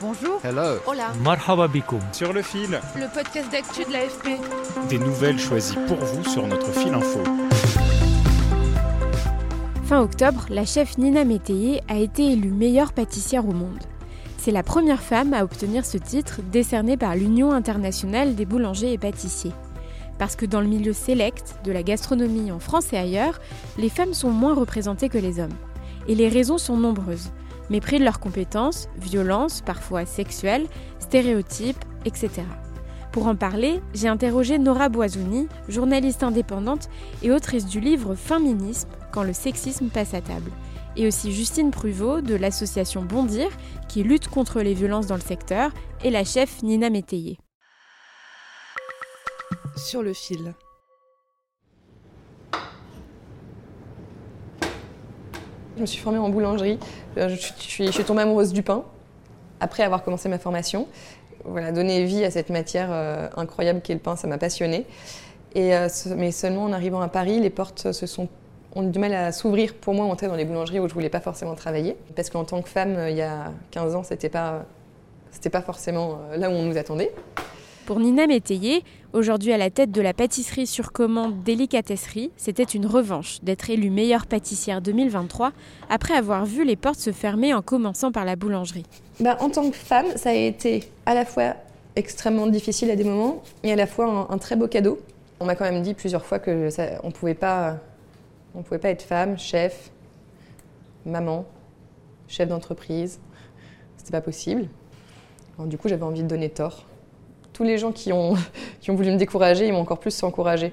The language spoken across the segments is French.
Bonjour. Hello. Hola. Marhaba bikoum. Sur le fil, Le podcast d'actu de l'AFP. des nouvelles choisies pour vous sur notre fil info. Fin octobre, la chef Nina Métayer a été élue meilleure pâtissière au monde. C'est la première femme à obtenir ce titre décerné par l'Union internationale des boulangers et pâtissiers. Parce que dans le milieu sélect de la gastronomie en France et ailleurs, les femmes sont moins représentées que les hommes. Et les raisons sont nombreuses. Mépris de leurs compétences, violences, parfois sexuelles, stéréotypes, etc. Pour en parler, j'ai interrogé Nora Boisouni, journaliste indépendante et autrice du livre Féminisme quand le sexisme passe à table, et aussi Justine Pruvot de l'association Bondir qui lutte contre les violences dans le secteur et la chef Nina Métayer. Sur le fil. Je me suis formée en boulangerie. Euh, Je suis, tombée amoureuse du pain après avoir commencé ma formation. Voilà, donner vie à cette matière euh, incroyable qu'est le pain, ça m'a passionnée. Et, euh, mais seulement en arrivant à Paris, les portes ont eu du mal à s'ouvrir pour moi, entrer dans les boulangeries où je voulais pas forcément travailler. Parce qu'en tant que femme, euh, il y a 15 ans, c'était pas, pas forcément là où on nous attendait. Pour Nina Métayer, aujourd'hui à la tête de la pâtisserie sur commande Délicatesserie, c'était une revanche d'être élue meilleure pâtissière 2023 après avoir vu les portes se fermer en commençant par la boulangerie. Bah, en tant que femme, ça a été à la fois extrêmement difficile à des moments et à la fois un, très beau cadeau. On m'a quand même dit plusieurs fois que ça, on pouvait pas, pouvait pas être femme, chef, maman, chef d'entreprise. C'était pas possible. Du coup, j'avais envie de donner tort. Tous les gens qui ont, qui ont voulu me décourager, ils m'ont encore plus encouragée.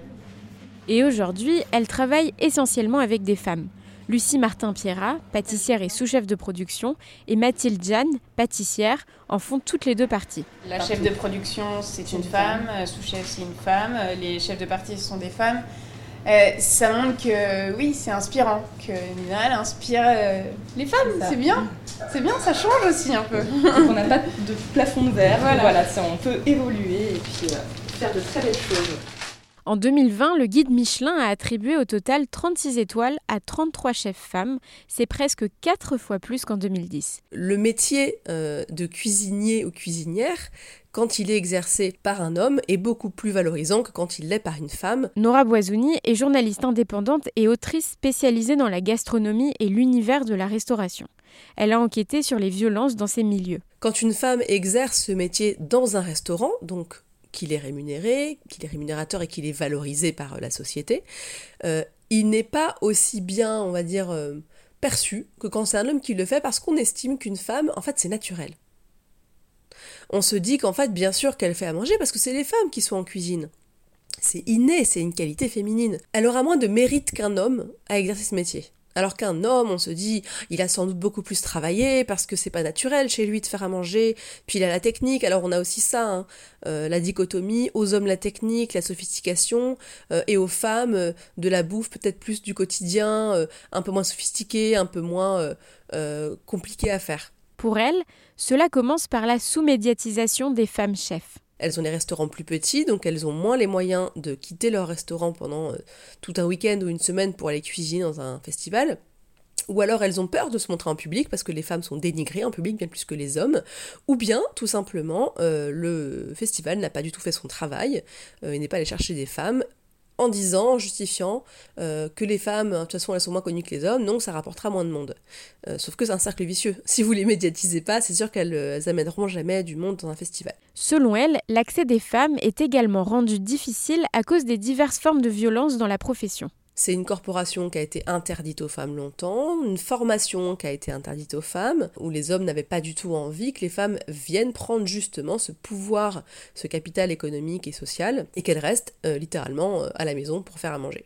Et aujourd'hui, elle travaille essentiellement avec des femmes. Lucie Martin-Pierrat, pâtissière et sous-chef de production, et Mathilde Jeanne, pâtissière, en font toutes les deux parties. La chef de production, c'est une femme, euh, sous-chef, c'est une femme, euh, les chefs de partie, ce sont des femmes. Euh, ça montre que oui, c'est inspirant, que Nina, elle inspire euh, les femmes, c'est bien. C'est bien, ça change aussi un peu. on n'a pas de plafond de verre. Voilà. Voilà, ça, on peut évoluer et puis euh, faire de très belles choses. En 2020, le guide Michelin a attribué au total 36 étoiles à 33 chefs femmes. C'est presque 4 fois plus qu'en 2010. le métier euh, de cuisinier ou cuisinière, quand il est exercé par un homme, est beaucoup plus valorisant que quand il l'est par une femme. Nora Boisouni est journaliste indépendante et autrice spécialisée dans la gastronomie et l'univers de la restauration. Elle a enquêté sur les violences dans ces milieux. Quand une femme exerce ce métier dans un restaurant, donc qu'il est rémunéré, qu'il est rémunérateur et qu'il est valorisé par euh, la société, euh, il n'est pas aussi bien, on va dire, euh, perçu que quand c'est un homme qui le fait parce qu'on estime qu'une femme, en fait, c'est naturel. On se dit qu'en fait, bien sûr qu'elle fait à manger parce que c'est les femmes qui sont en cuisine. C'est inné, c'est une qualité féminine. Elle aura moins de mérite qu'un homme à exercer ce métier. Alors qu'un homme, on se dit, il a sans doute beaucoup plus travaillé parce que c'est pas naturel chez lui de faire à manger. Puis il a la technique. Alors on a aussi ça, hein, euh, la dichotomie aux hommes la technique, la sophistication, euh, et aux femmes euh, de la bouffe peut-être plus du quotidien, un peu moins sophistiqué, un peu moins euh, euh, compliqué à faire. Pour elle, cela commence par la sous-médiatisation des femmes chefs. Elles ont des restaurants plus petits, donc elles ont moins les moyens de quitter leur restaurant pendant euh, tout un week-end ou une semaine pour aller cuisiner dans un festival. Ou alors elles ont peur de se montrer en public parce que les femmes sont dénigrées en public bien plus que les hommes. Ou bien, tout simplement, euh, le festival n'a pas du tout fait son travail, euh, il n'est pas allé chercher des femmes en disant, en justifiant euh, que les femmes, de toute façon, elles sont moins connues que les hommes, donc ça rapportera moins de monde. Euh, sauf que c'est un cercle vicieux. Si vous les médiatisez pas, c'est sûr qu'elles euh, amèneront jamais du monde dans un festival. Selon elle, l'accès des femmes est également rendu difficile à cause des diverses formes de violence dans la profession. C'est une corporation qui a été interdite aux femmes longtemps, une formation qui a été interdite aux femmes, où les hommes n'avaient pas du tout envie que les femmes viennent prendre justement ce pouvoir, ce capital économique et social, et qu'elles restent euh, littéralement euh, à la maison pour faire à manger.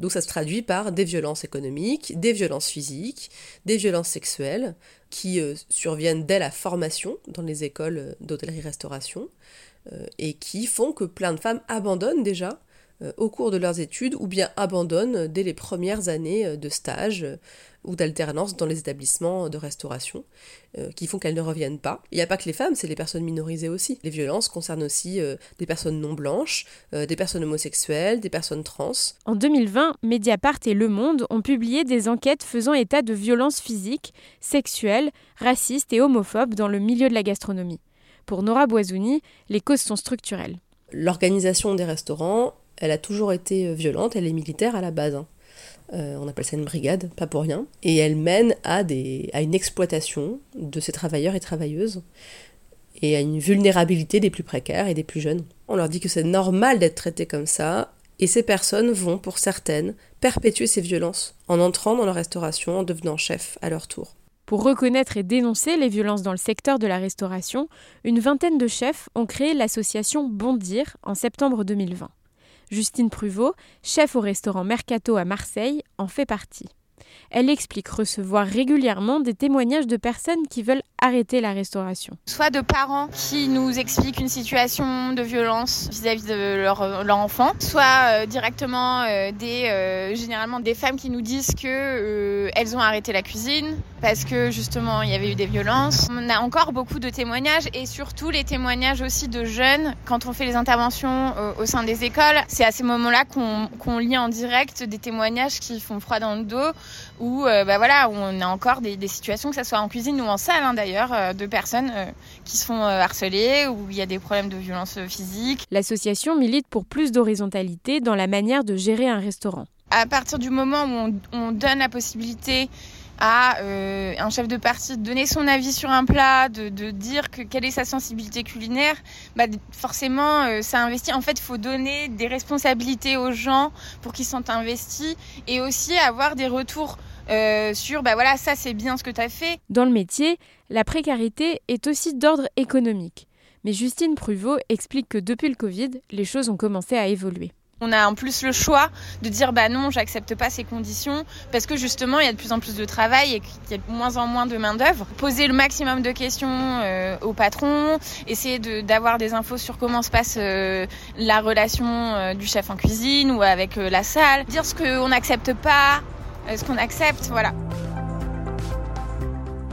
Donc ça se traduit par des violences économiques, des violences physiques, des violences sexuelles qui euh, surviennent dès la formation dans les écoles d'hôtellerie-restauration et qui font que plein de femmes abandonnent déjà au cours de leurs études ou bien abandonnent dès les premières années de stage ou d'alternance dans les établissements de restauration, euh, qui font qu'elles ne reviennent pas. Il n'y a pas que les femmes, c'est les personnes minorisées aussi. Les violences concernent aussi euh, des personnes non blanches, euh, des personnes homosexuelles, des personnes trans. En 2020, Mediapart et Le Monde ont publié des enquêtes faisant état de violences physiques, sexuelles, racistes et homophobes dans le milieu de la gastronomie. Pour Nora Boisouni, les causes sont structurelles. L'organisation des restaurants, elle a toujours été violente, elle est militaire à la base. Hein. Euh, on appelle ça une brigade, pas pour rien, et elle mène à, une exploitation de ces travailleurs et travailleuses et à une vulnérabilité des plus précaires et des plus jeunes. On leur dit que c'est normal d'être traités comme ça, et ces personnes vont, pour certaines, perpétuer ces violences en entrant dans la restauration, en devenant chef à leur tour. Pour reconnaître et dénoncer les violences dans le secteur de la restauration, une vingtaine de chefs ont créé l'association Bondir en septembre 2020. Justine Pruvot, chef au restaurant Mercato à Marseille, en fait partie. Elle explique recevoir régulièrement des témoignages de personnes qui veulent arrêter la restauration. Soit de parents qui nous expliquent une situation de violence vis-à-vis de leur, enfant, soit euh, directement euh, des euh, généralement des femmes qui nous disent que elles ont arrêté la cuisine parce que justement il y avait eu des violences. On a encore beaucoup de témoignages et surtout les témoignages aussi de jeunes quand on fait les interventions au sein des écoles. C'est à ces moments-là qu'on lit en direct des témoignages qui font froid dans le dos où bah voilà on a encore des, situations que ce soit en cuisine ou en salle hein, d'ailleurs euh, de personnes euh, qui se font euh, harceler ou il y a des problèmes de violence physique. L'association milite pour plus d'horizontalité dans la manière de gérer un restaurant. À partir du moment où on, donne la possibilité à un chef de partie de donner son avis sur un plat, de, dire que quelle est sa sensibilité culinaire, bah forcément ça investit. En fait, il faut donner des responsabilités aux gens pour qu'ils sont investis et aussi avoir des retours euh, sur bah voilà, ça c'est bien ce que tu as fait. Dans le métier, la précarité est aussi d'ordre économique. Mais Justine Pruvot explique que depuis le Covid, les choses ont commencé à évoluer. On a en plus le choix de dire bah non, j'accepte pas ces conditions parce que justement il y a de plus en plus de travail et qu'il y a de moins en moins de main d'œuvre. Poser le maximum de questions euh, au patron, essayer d'avoir des infos sur comment se passe euh, la relation du chef en cuisine ou avec la salle, dire ce qu'on n'accepte pas, est-ce qu'on accepte Voilà.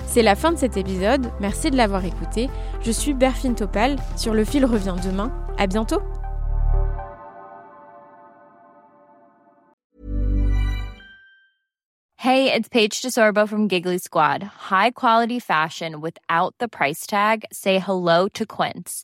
C'est la fin de cet épisode. Merci de l'avoir écouté. Je suis Berfine Topal. Sur le fil revient demain. À bientôt. Hey, it's Paige DeSorbo from Giggly Squad. High quality fashion without the price tag. Say hello to Quince.